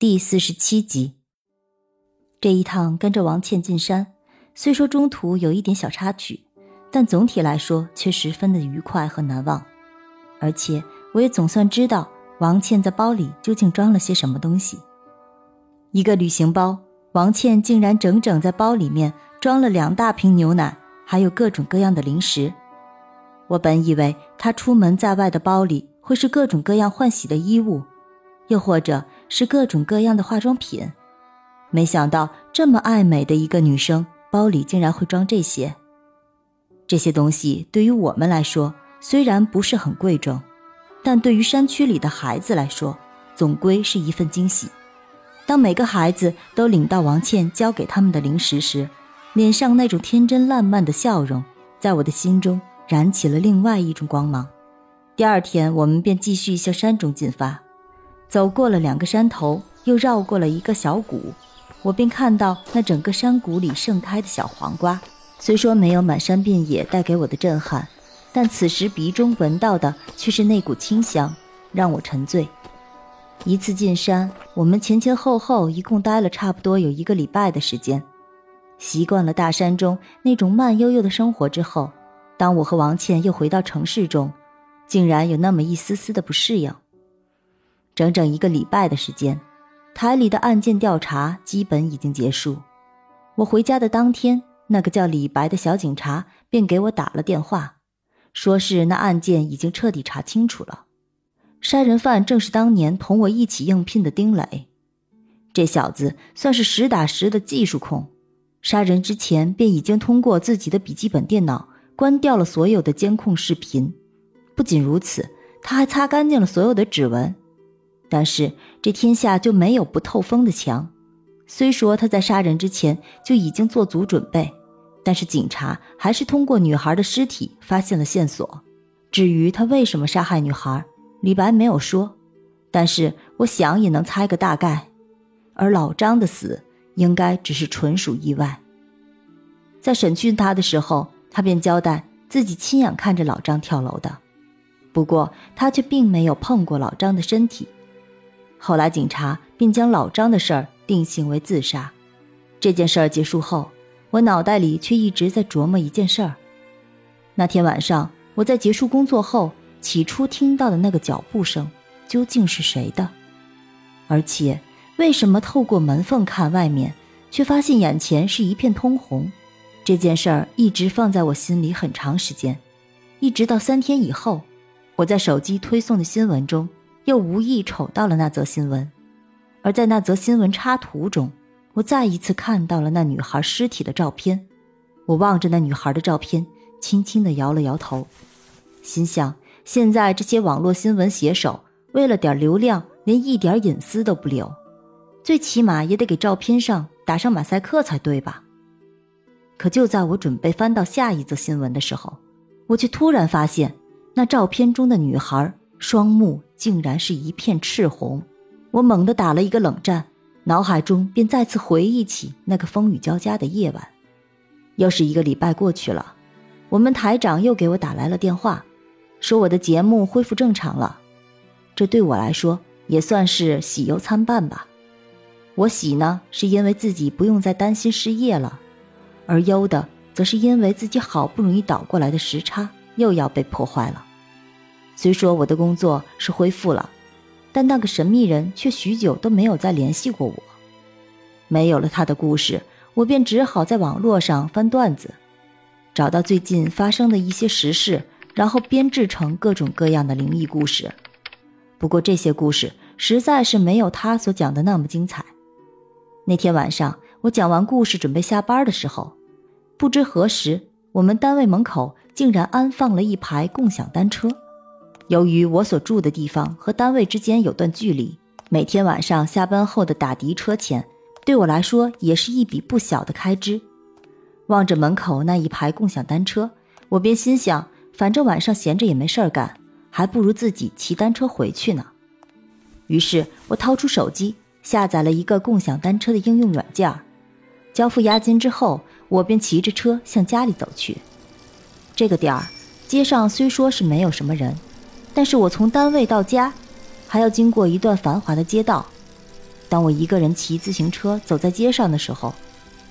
第四十七集。这一趟跟着王倩进山，虽说中途有一点小插曲，但总体来说却十分的愉快和难忘。而且我也总算知道王倩在包里究竟装了些什么东西。一个旅行包，王倩竟然整整在包里面装了两大瓶牛奶，还有各种各样的零食。我本以为她出门在外的包里会是各种各样换洗的衣物，又或者……是各种各样的化妆品，没想到这么爱美的一个女生包里竟然会装这些。这些东西对于我们来说虽然不是很贵重，但对于山区里的孩子来说，总归是一份惊喜。当每个孩子都领到王倩交给他们的零食时，脸上那种天真烂漫的笑容，在我的心中燃起了另外一种光芒。第二天，我们便继续向山中进发。走过了两个山头，又绕过了一个小谷，我便看到那整个山谷里盛开的小黄瓜。虽说没有满山遍野带给我的震撼，但此时鼻中闻到的却是那股清香，让我沉醉。一次进山，我们前前后后一共待了差不多有一个礼拜的时间。习惯了大山中那种慢悠悠的生活之后，当我和王倩又回到城市中，竟然有那么一丝丝的不适应。整整一个礼拜的时间，台里的案件调查基本已经结束。我回家的当天，那个叫李白的小警察便给我打了电话，说是那案件已经彻底查清楚了，杀人犯正是当年同我一起应聘的丁磊。这小子算是实打实的技术控，杀人之前便已经通过自己的笔记本电脑关掉了所有的监控视频。不仅如此，他还擦干净了所有的指纹。但是这天下就没有不透风的墙。虽说他在杀人之前就已经做足准备，但是警察还是通过女孩的尸体发现了线索。至于他为什么杀害女孩，李白没有说，但是我想也能猜个大概。而老张的死应该只是纯属意外。在审讯他的时候，他便交代自己亲眼看着老张跳楼的，不过他却并没有碰过老张的身体。后来，警察便将老张的事儿定性为自杀。这件事儿结束后，我脑袋里却一直在琢磨一件事儿：那天晚上，我在结束工作后，起初听到的那个脚步声，究竟是谁的？而且，为什么透过门缝看外面，却发现眼前是一片通红？这件事儿一直放在我心里很长时间，一直到三天以后，我在手机推送的新闻中。又无意瞅到了那则新闻，而在那则新闻插图中，我再一次看到了那女孩尸体的照片。我望着那女孩的照片，轻轻地摇了摇头，心想：现在这些网络新闻写手为了点流量，连一点隐私都不留，最起码也得给照片上打上马赛克才对吧？可就在我准备翻到下一则新闻的时候，我却突然发现，那照片中的女孩。双目竟然是一片赤红，我猛地打了一个冷战，脑海中便再次回忆起那个风雨交加的夜晚。又是一个礼拜过去了，我们台长又给我打来了电话，说我的节目恢复正常了。这对我来说也算是喜忧参半吧。我喜呢，是因为自己不用再担心失业了；而忧的，则是因为自己好不容易倒过来的时差又要被破坏了。虽说我的工作是恢复了，但那个神秘人却许久都没有再联系过我。没有了他的故事，我便只好在网络上翻段子，找到最近发生的一些实事，然后编制成各种各样的灵异故事。不过这些故事实在是没有他所讲的那么精彩。那天晚上，我讲完故事准备下班的时候，不知何时，我们单位门口竟然安放了一排共享单车。由于我所住的地方和单位之间有段距离，每天晚上下班后的打的车钱，对我来说也是一笔不小的开支。望着门口那一排共享单车，我便心想，反正晚上闲着也没事儿干，还不如自己骑单车回去呢。于是我掏出手机，下载了一个共享单车的应用软件。交付押金之后，我便骑着车向家里走去。这个点儿，街上虽说是没有什么人，但是我从单位到家，还要经过一段繁华的街道。当我一个人骑自行车走在街上的时候，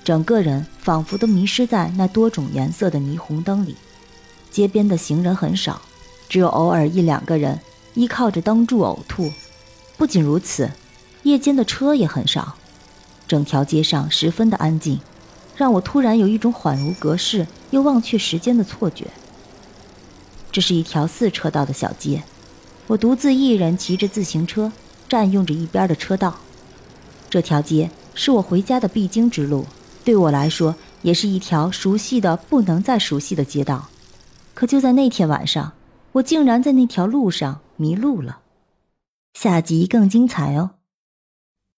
整个人仿佛都迷失在那多种颜色的霓虹灯里。街边的行人很少，只有偶尔一两个人依靠着灯柱呕吐。不仅如此，夜间的车也很少，整条街上十分的安静，让我突然有一种恍如隔世又忘却时间的错觉。这是一条四车道的小街，我独自一人骑着自行车，占用着一边的车道。这条街是我回家的必经之路，对我来说也是一条熟悉的不能再熟悉的街道。可就在那天晚上，我竟然在那条路上迷路了。下集更精彩哦！